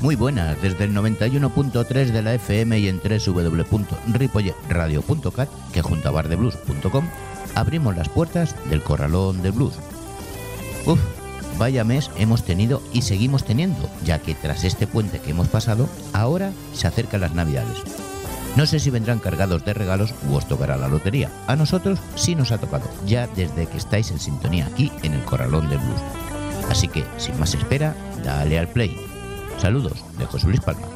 Muy buenas, desde el 91.3 de la FM y en www.ripolletradio.cat, que junto a bardeblues.com, abrimos las puertas del Corralón de Blues. Uf, vaya mes hemos tenido y seguimos teniendo, ya que tras este puente que hemos pasado, ahora se acercan las navidades. No sé si vendrán cargados de regalos u os tocará la lotería. A nosotros sí nos ha tocado, ya desde que estáis en sintonía aquí en el Corralón de Blues. Así que, sin más espera, dale al play. Saludos de José Luis Palma.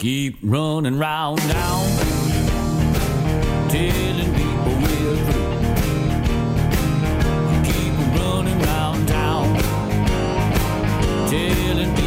Keep running round town, telling people we're through. Keep running round town, telling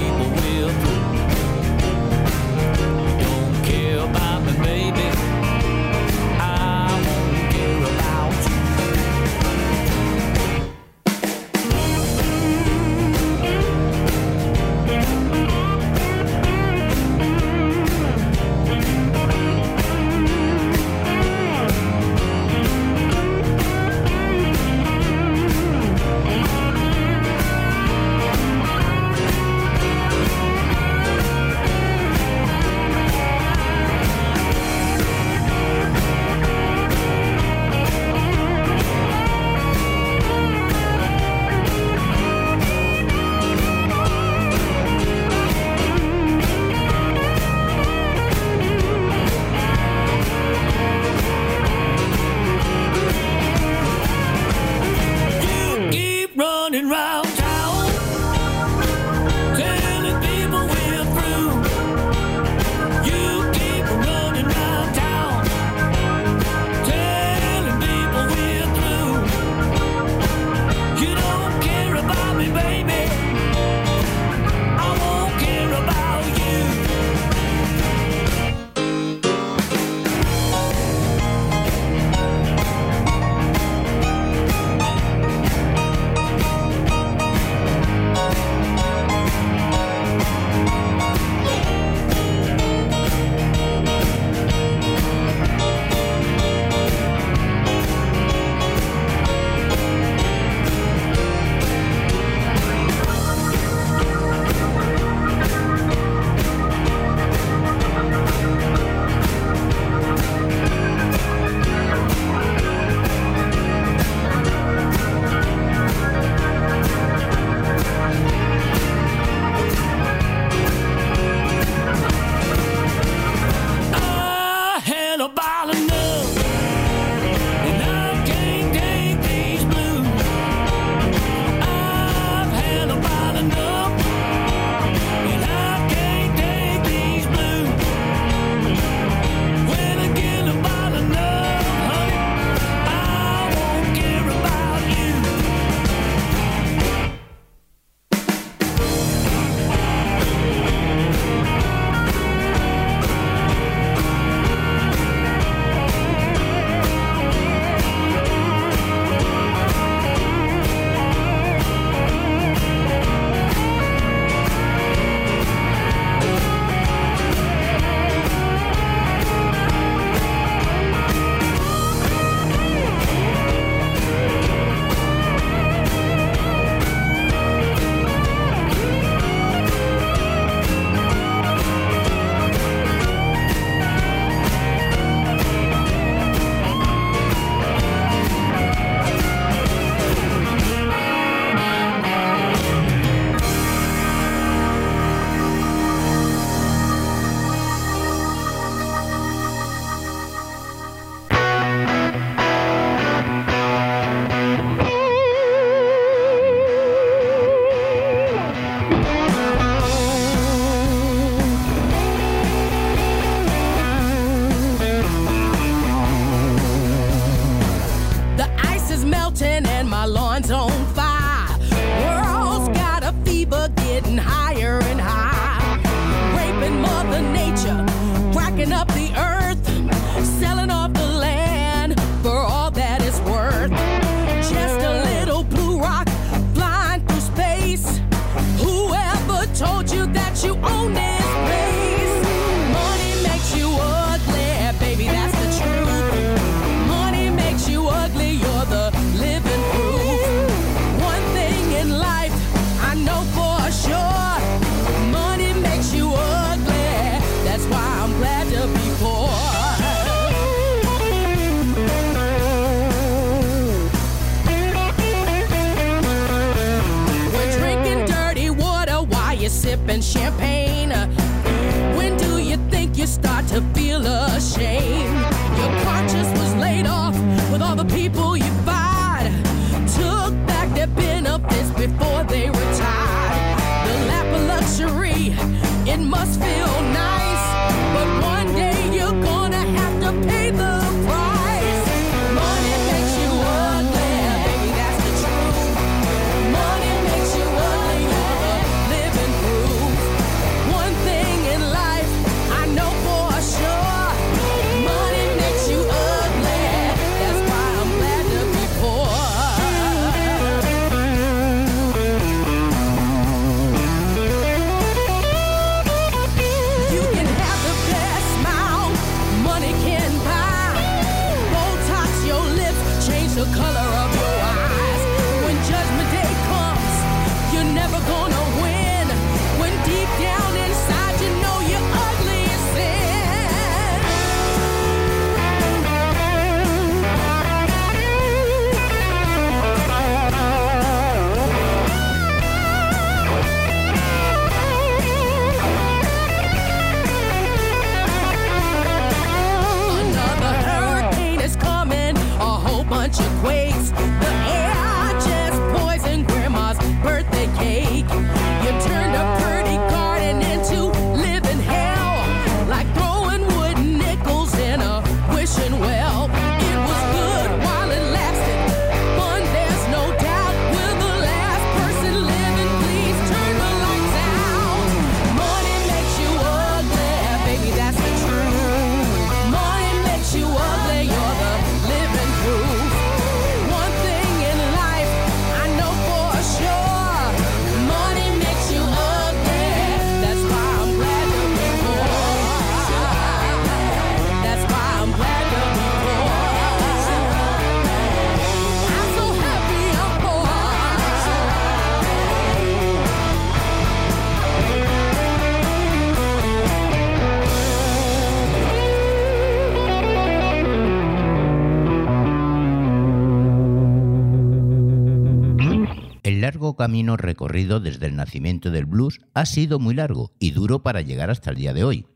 camino recorrido desde el nacimiento del blues ha sido muy largo y duro para llegar hasta el día de hoy.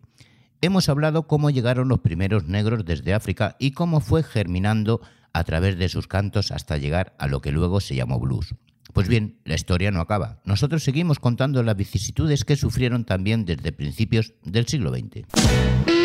Hemos hablado cómo llegaron los primeros negros desde África y cómo fue germinando a través de sus cantos hasta llegar a lo que luego se llamó blues. Pues bien, la historia no acaba. Nosotros seguimos contando las vicisitudes que sufrieron también desde principios del siglo XX.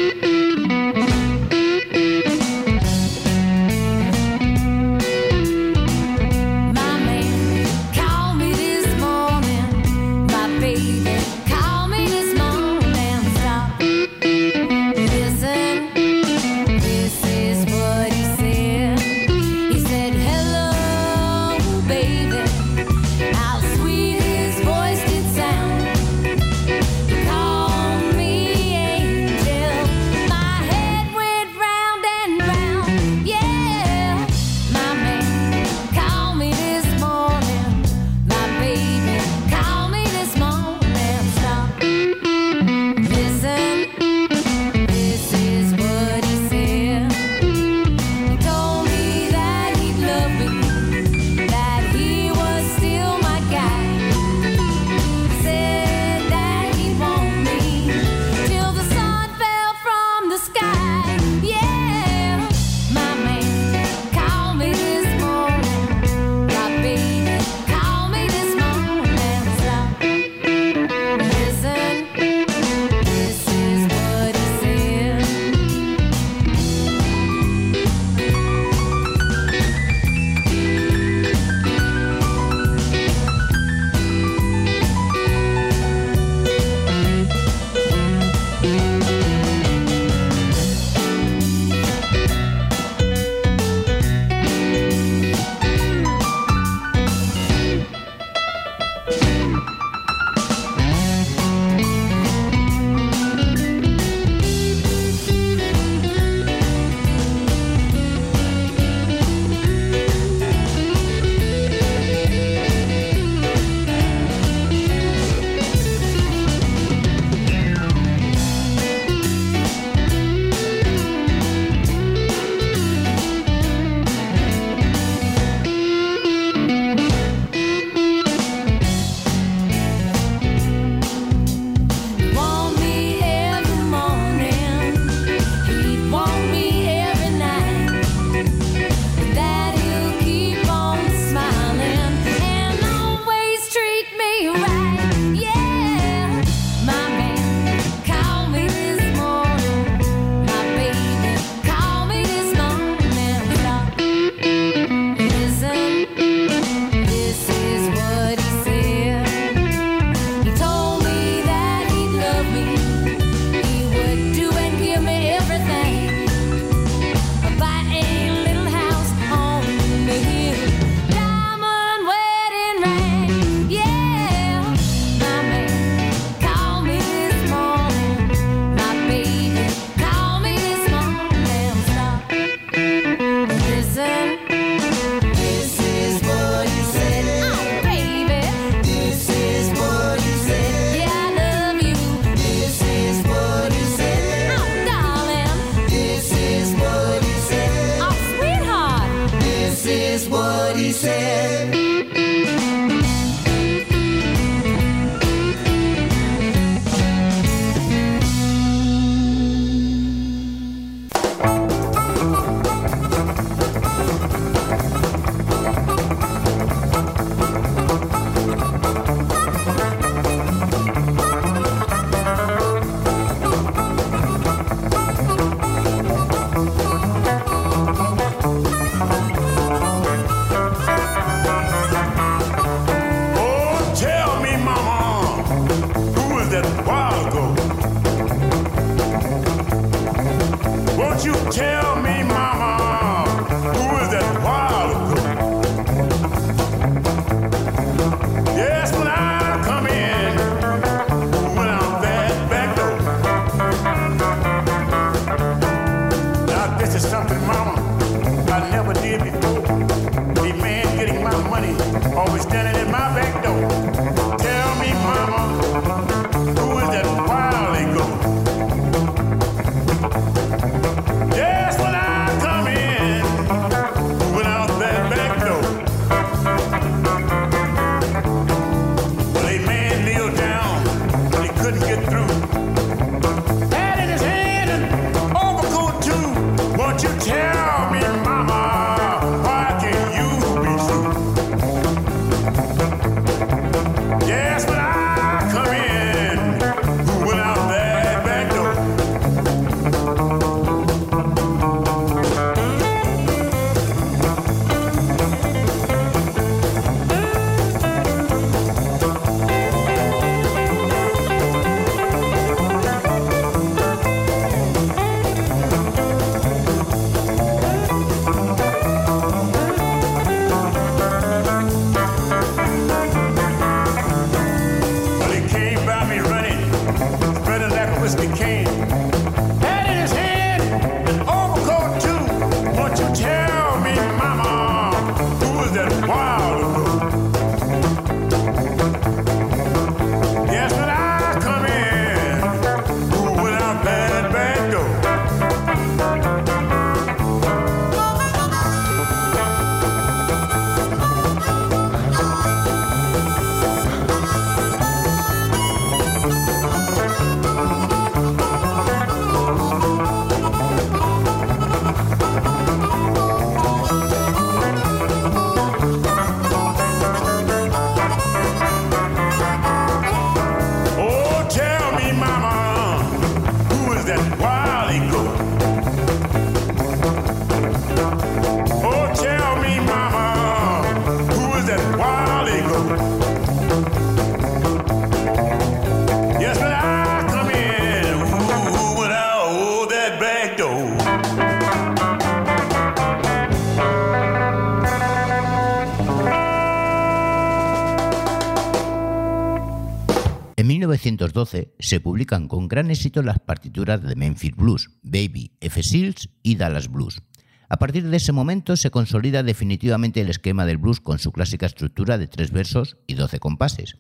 1912 se publican con gran éxito las partituras de Memphis Blues, Baby, F. Seals y Dallas Blues. A partir de ese momento se consolida definitivamente el esquema del blues con su clásica estructura de tres versos y doce compases.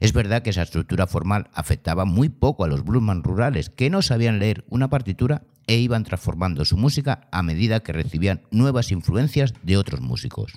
Es verdad que esa estructura formal afectaba muy poco a los bluesman rurales, que no sabían leer una partitura e iban transformando su música a medida que recibían nuevas influencias de otros músicos.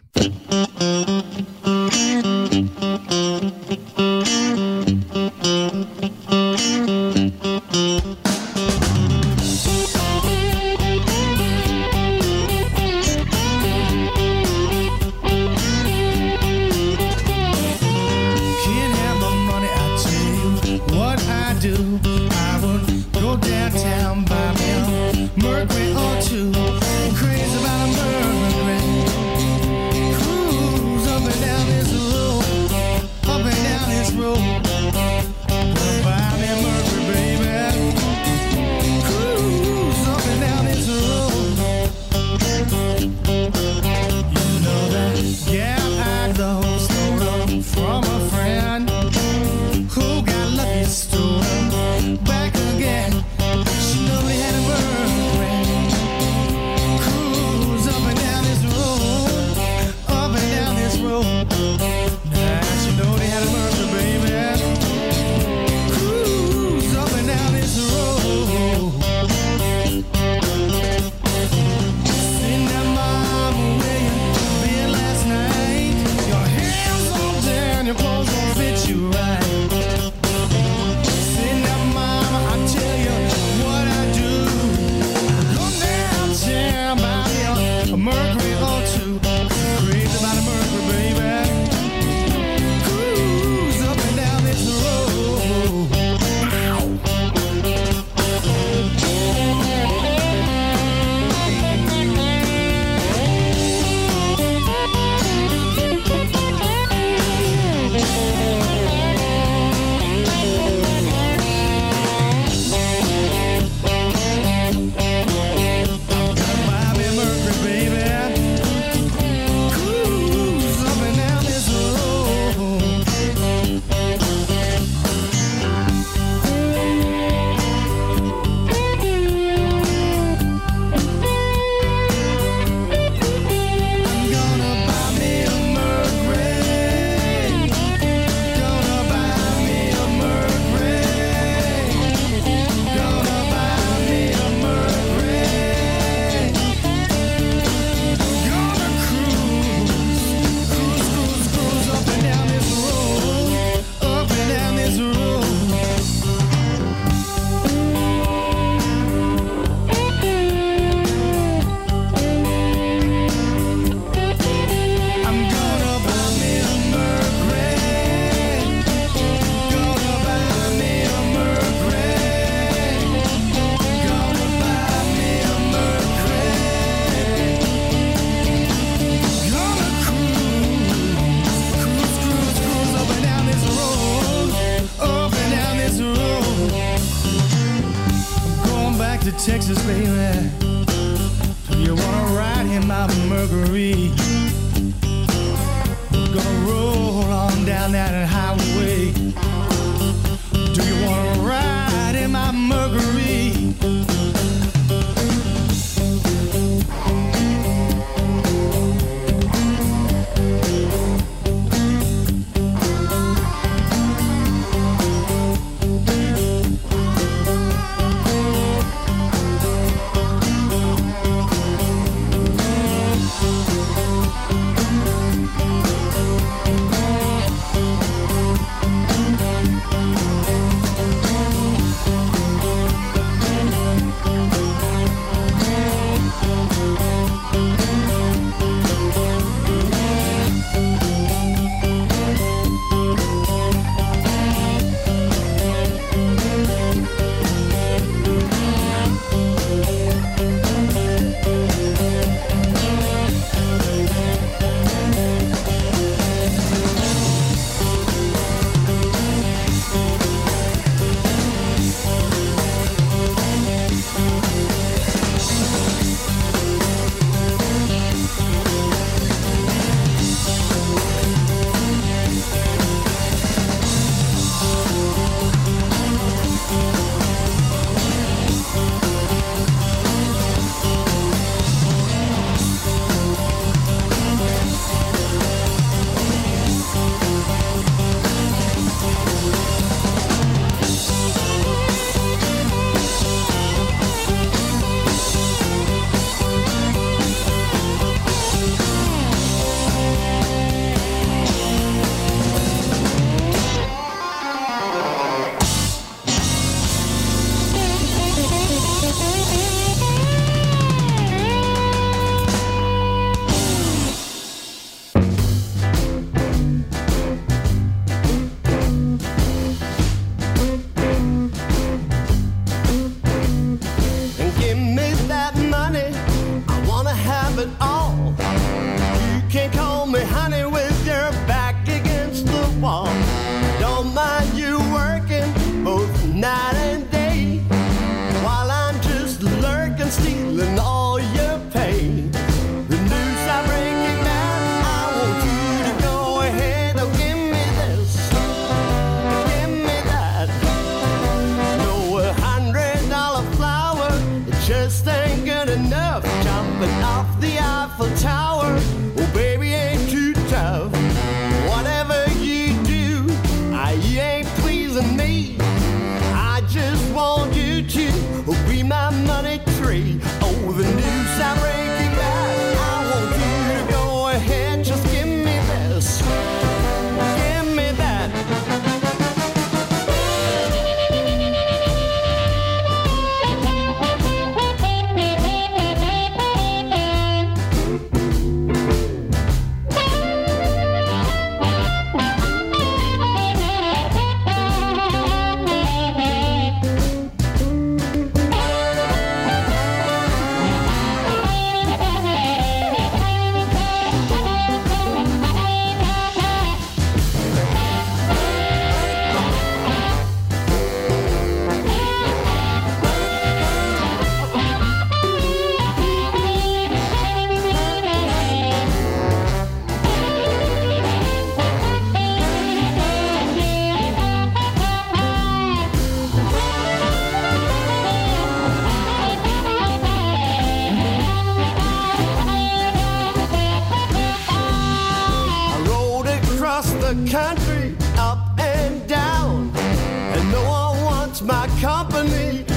My company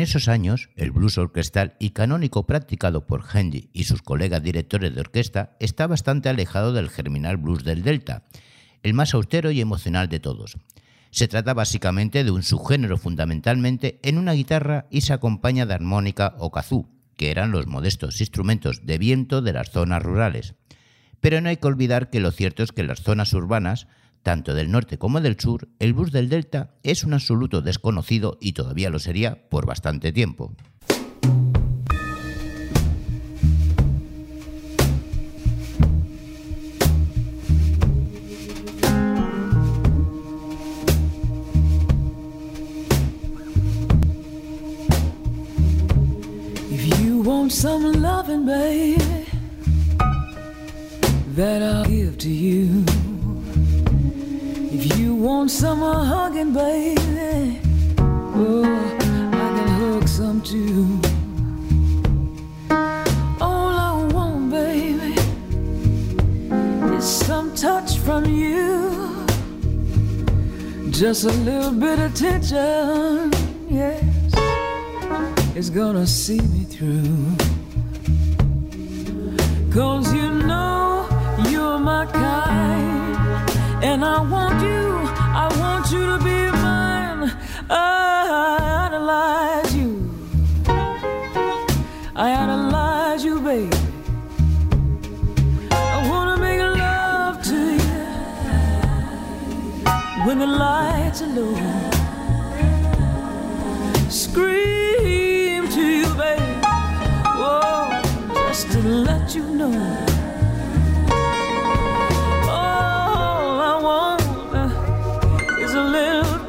esos años, el blues orquestal y canónico practicado por Hendy y sus colegas directores de orquesta está bastante alejado del germinal blues del Delta, el más austero y emocional de todos. Se trata básicamente de un subgénero fundamentalmente en una guitarra y se acompaña de armónica o kazoo, que eran los modestos instrumentos de viento de las zonas rurales. Pero no hay que olvidar que lo cierto es que en las zonas urbanas, tanto del norte como del sur, el blues del Delta es un absoluto desconocido y todavía lo sería por bastante tiempo. Loving, that I'll give to you. Want some hugging, baby, oh, I can hug some too. All I want, baby, is some touch from you. Just a little bit of attention, yes is gonna see me through. Cause you know you're my kind, and I want you, I want you to be mine. I idolize you, I idolize you, baby. I wanna make love to you when the lights are low scream to you, babe. Whoa, just to let you know.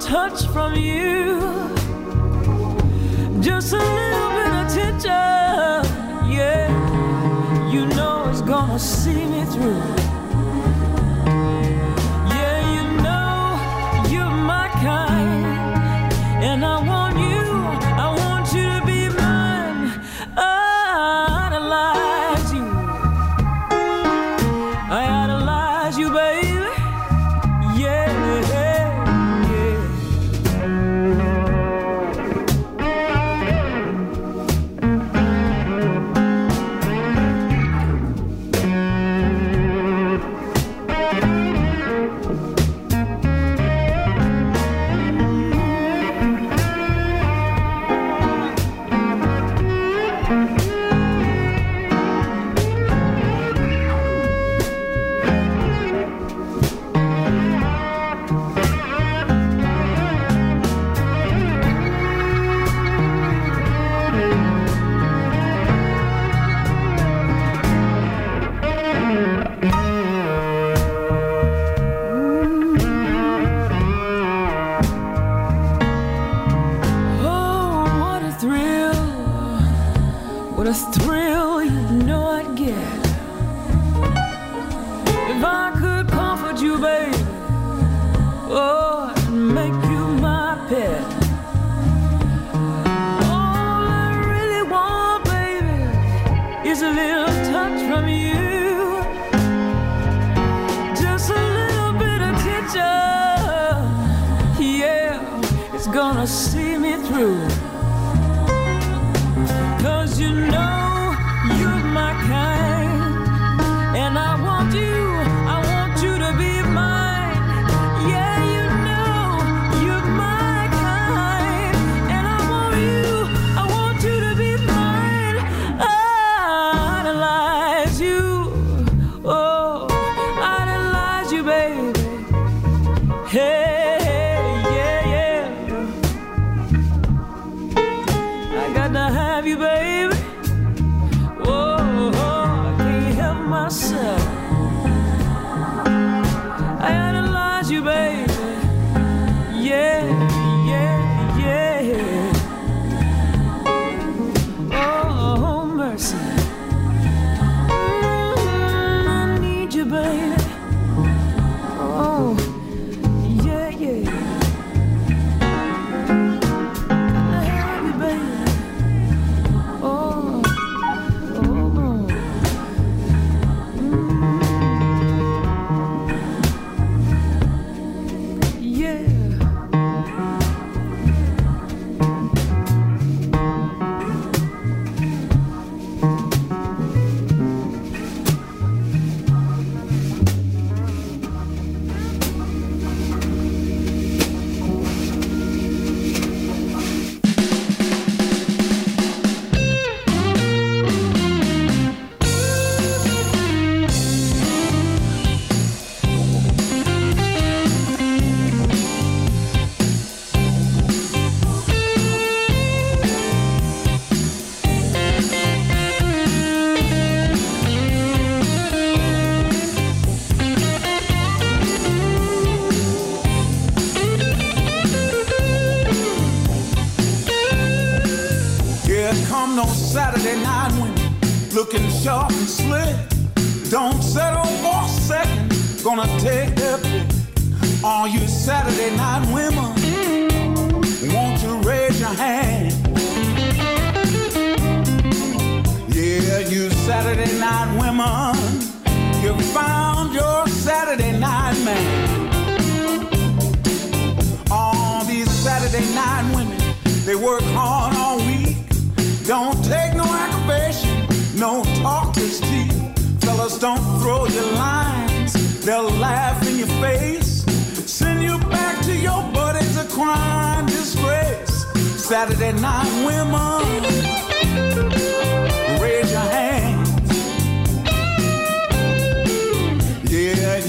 Touch from you. Just a little bit of attention. Yeah, you know it's gonna see me through.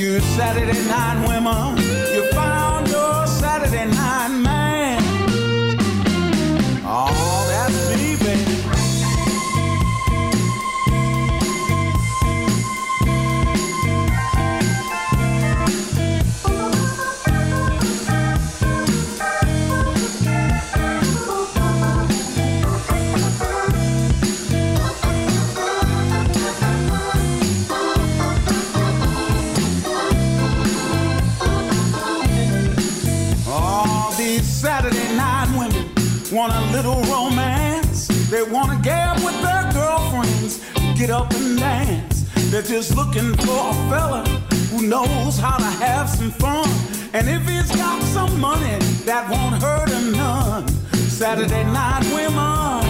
You Saturday night women, you found your Saturday night man. Get up and dance. They're just looking for a fella who knows how to have some fun. And if he's got some money, that won't hurt him none. Saturday night women,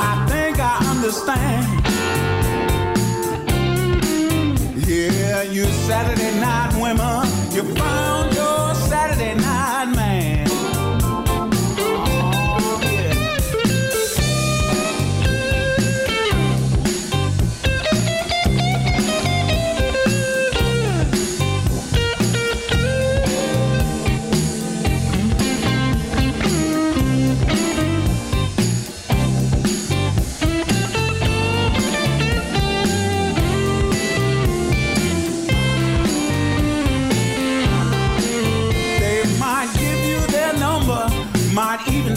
I think I understand. Yeah, you Saturday night women, you found your Saturday night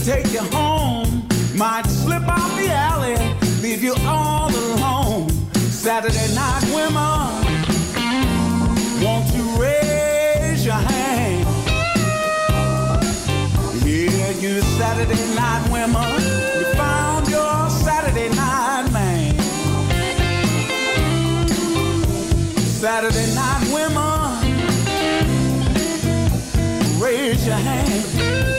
take you home, might slip out the alley, leave you all alone. Saturday night women, won't you raise your hand? Yeah, you Saturday night women, you found your Saturday night man. Saturday night women raise your hand.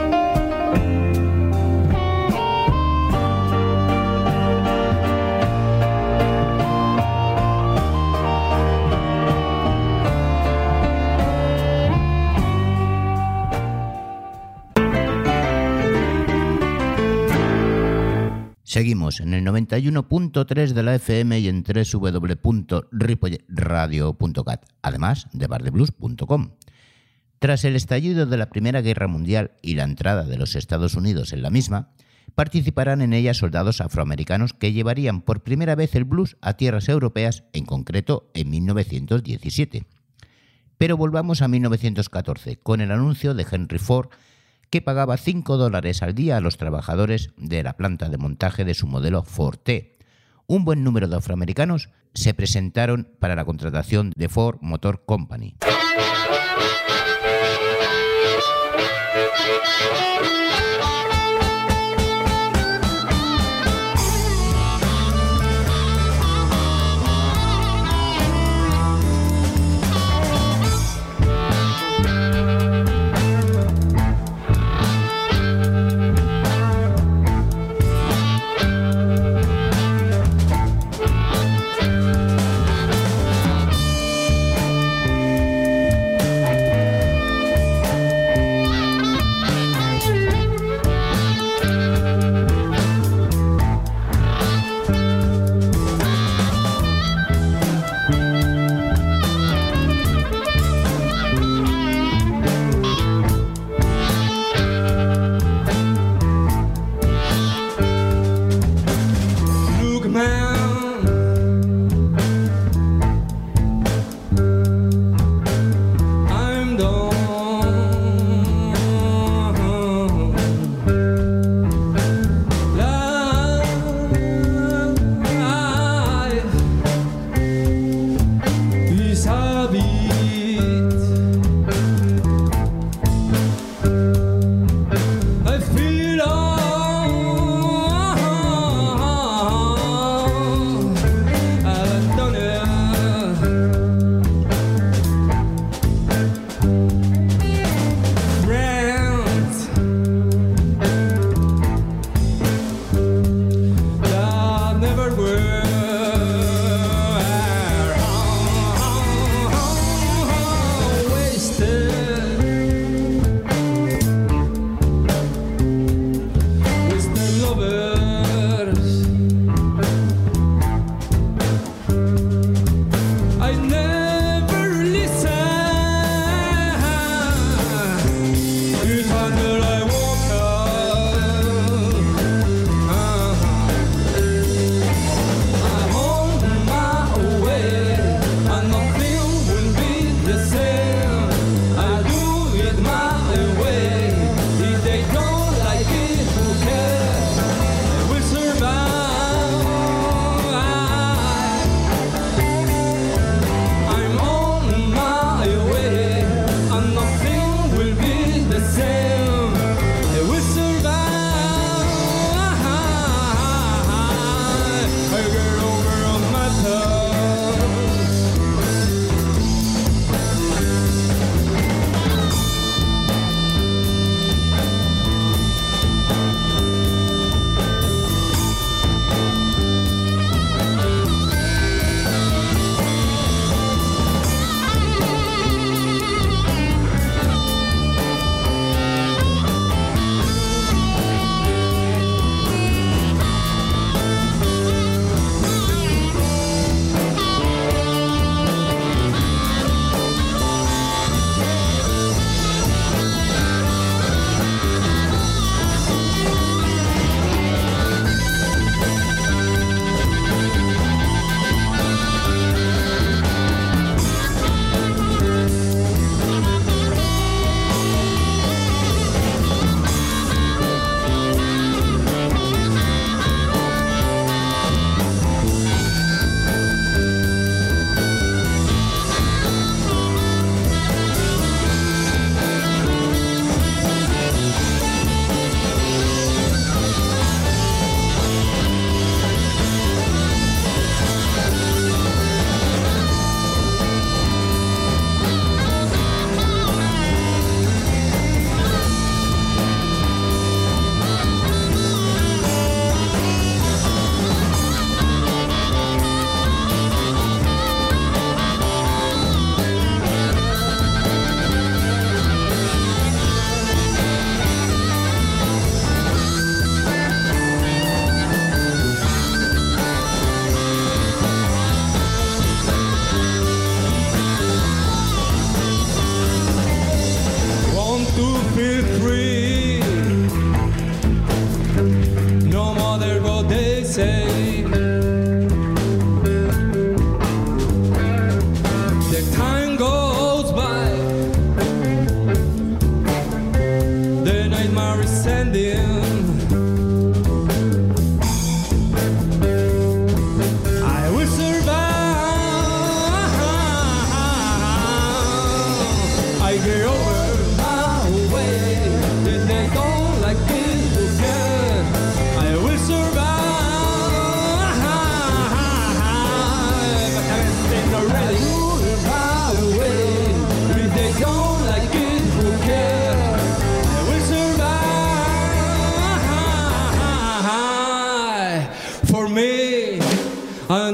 Seguimos en el 91.3 de la FM y en www.ripoyradio.cat, además de bardeblues.com. Tras el estallido de la Primera Guerra Mundial y la entrada de los Estados Unidos en la misma, participarán en ella soldados afroamericanos que llevarían por primera vez el blues a tierras europeas, en concreto en 1917. Pero volvamos a 1914, con el anuncio de Henry Ford que pagaba 5 dólares al día a los trabajadores de la planta de montaje de su modelo Ford T. Un buen número de afroamericanos se presentaron para la contratación de Ford Motor Company.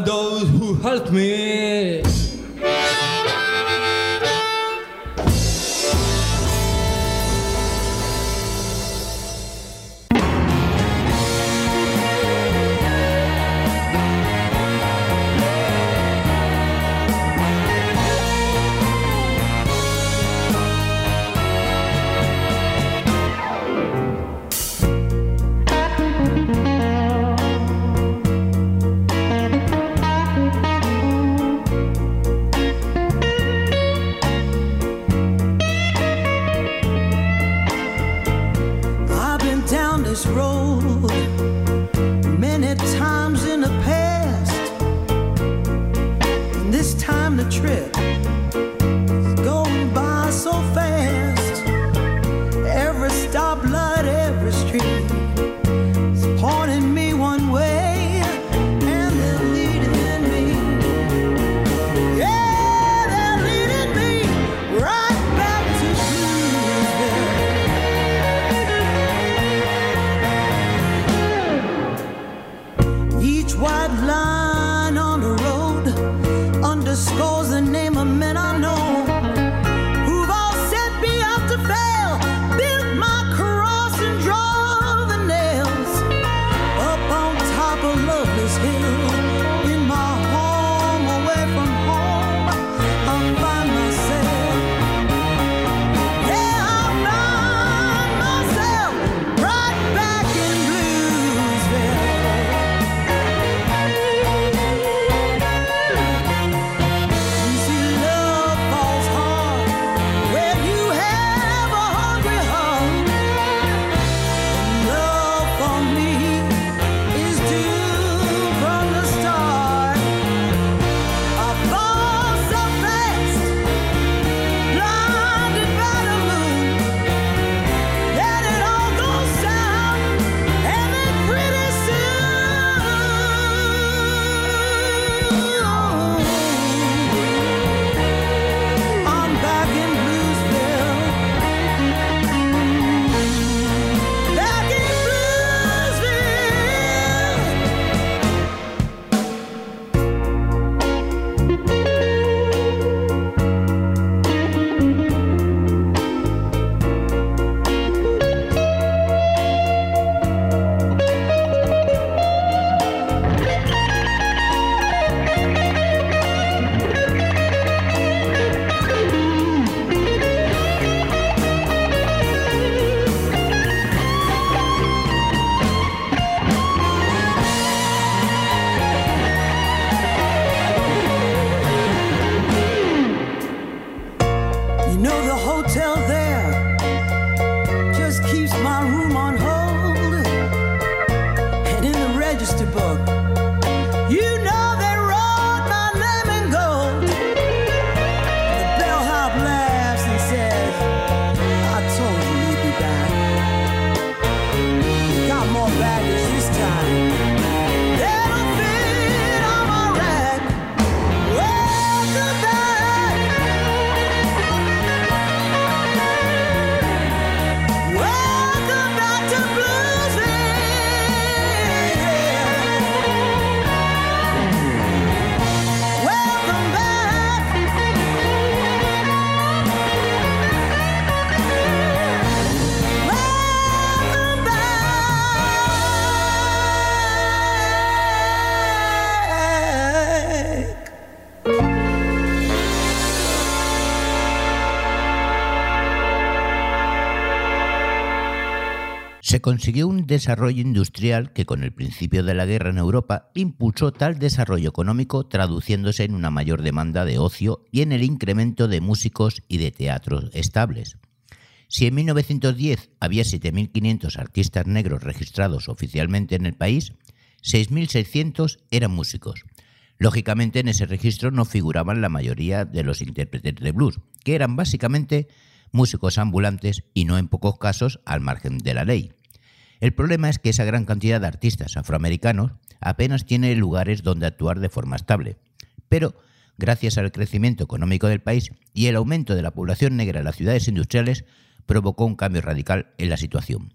Those who helped me. Se consiguió un desarrollo industrial que con el principio de la guerra en Europa impulsó tal desarrollo económico traduciéndose en una mayor demanda de ocio y en el incremento de músicos y de teatros estables. Si en 1910 había 7.500 artistas negros registrados oficialmente en el país, 6.600 eran músicos. Lógicamente en ese registro no figuraban la mayoría de los intérpretes de blues, que eran básicamente músicos ambulantes y no en pocos casos al margen de la ley. El problema es que esa gran cantidad de artistas afroamericanos apenas tiene lugares donde actuar de forma estable. Pero, gracias al crecimiento económico del país y el aumento de la población negra en las ciudades industriales, provocó un cambio radical en la situación.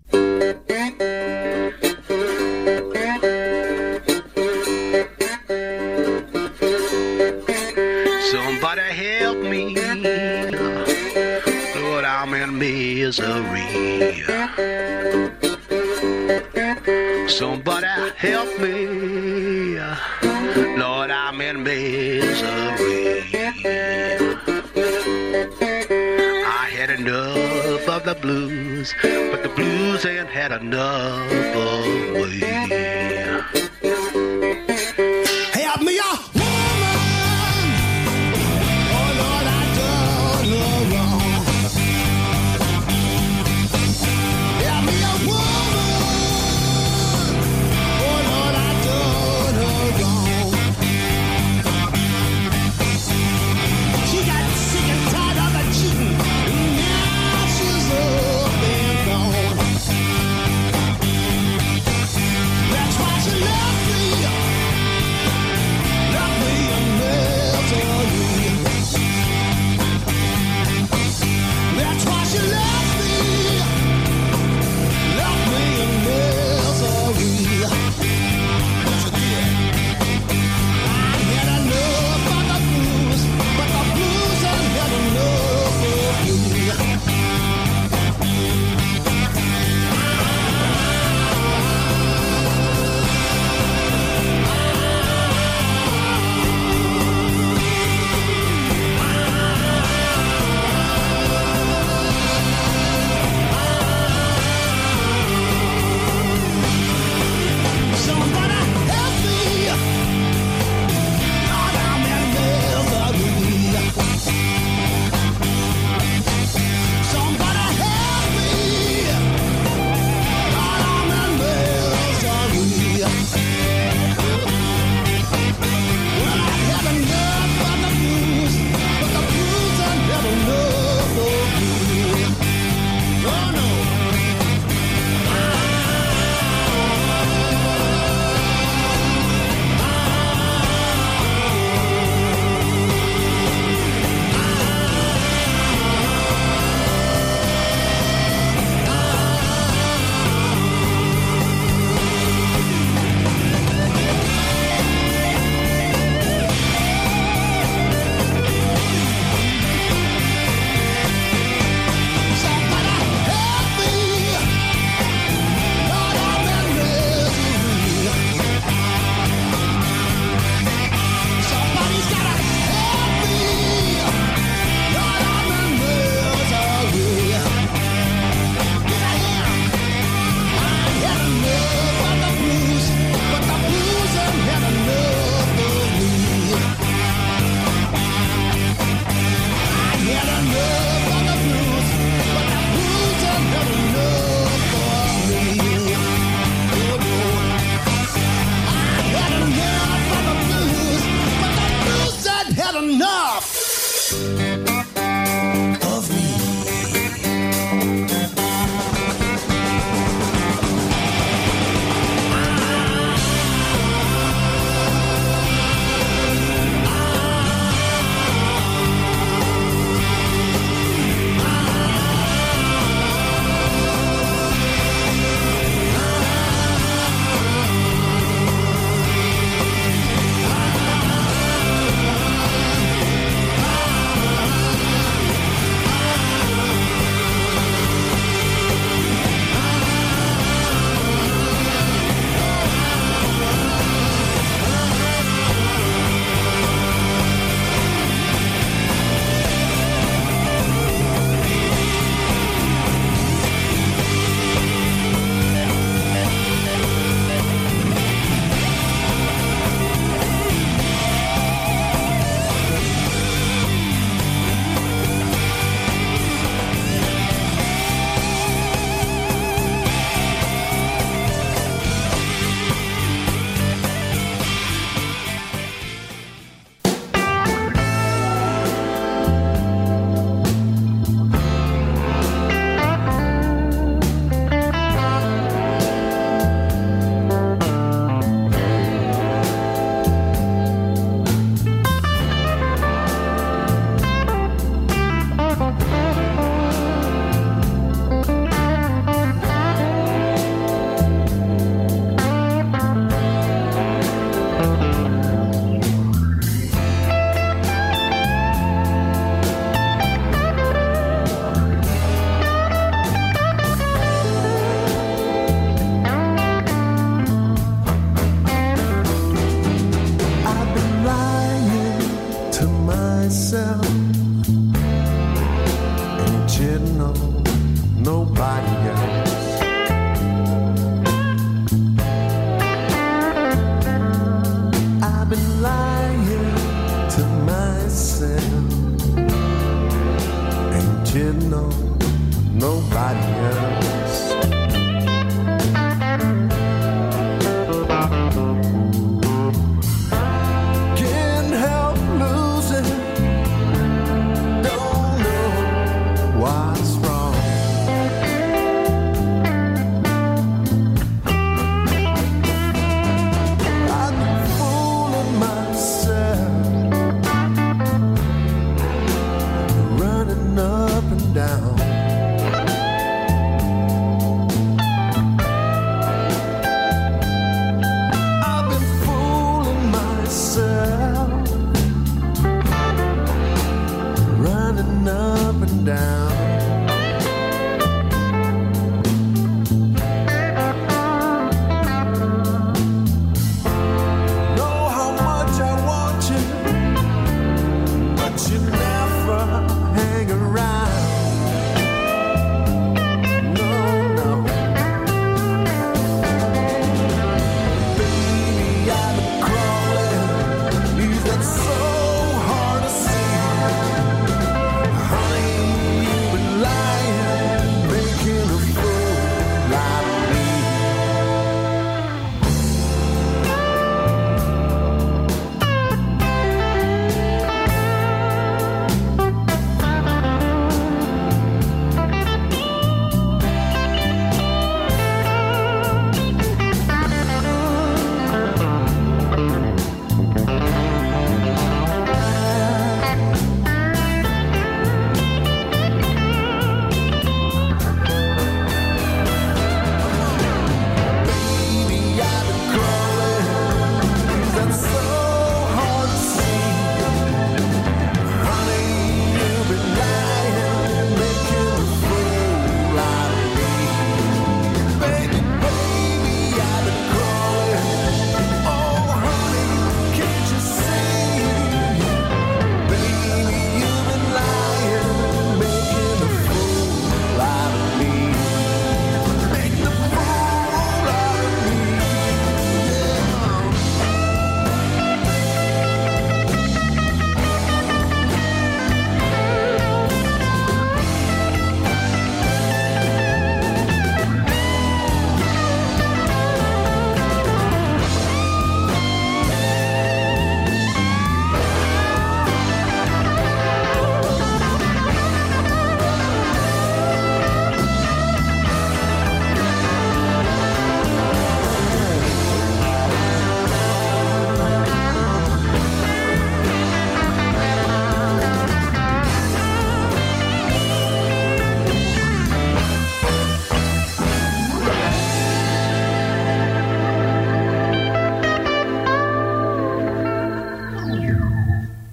Somebody help me. Lord, I'm in misery. I had enough of the blues, but the blues ain't had enough of me.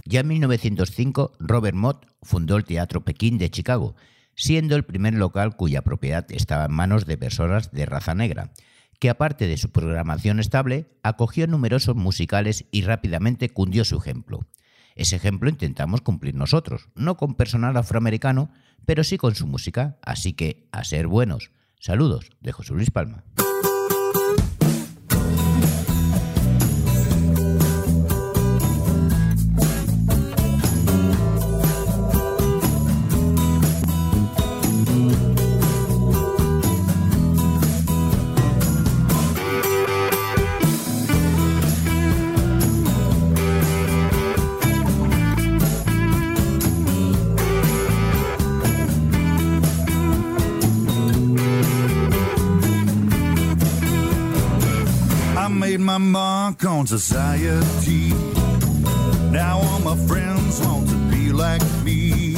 Ya en 1905, Robert Mott fundó el Teatro Pekín de Chicago, siendo el primer local cuya propiedad estaba en manos de personas de raza negra, que aparte de su programación estable, acogió numerosos musicales y rápidamente cundió su ejemplo. Ese ejemplo intentamos cumplir nosotros, no con personal afroamericano, pero sí con su música, así que a ser buenos. Saludos de José Luis Palma. Made my mark on society. Now all my friends want to be like me.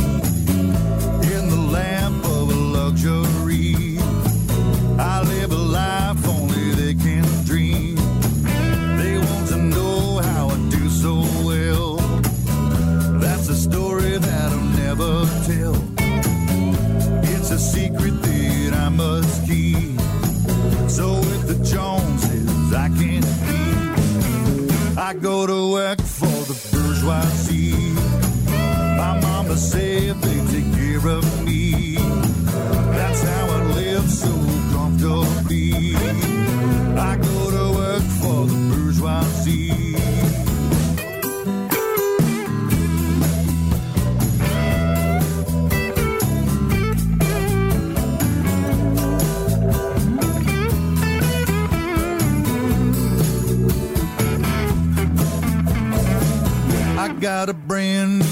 A brand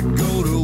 I go to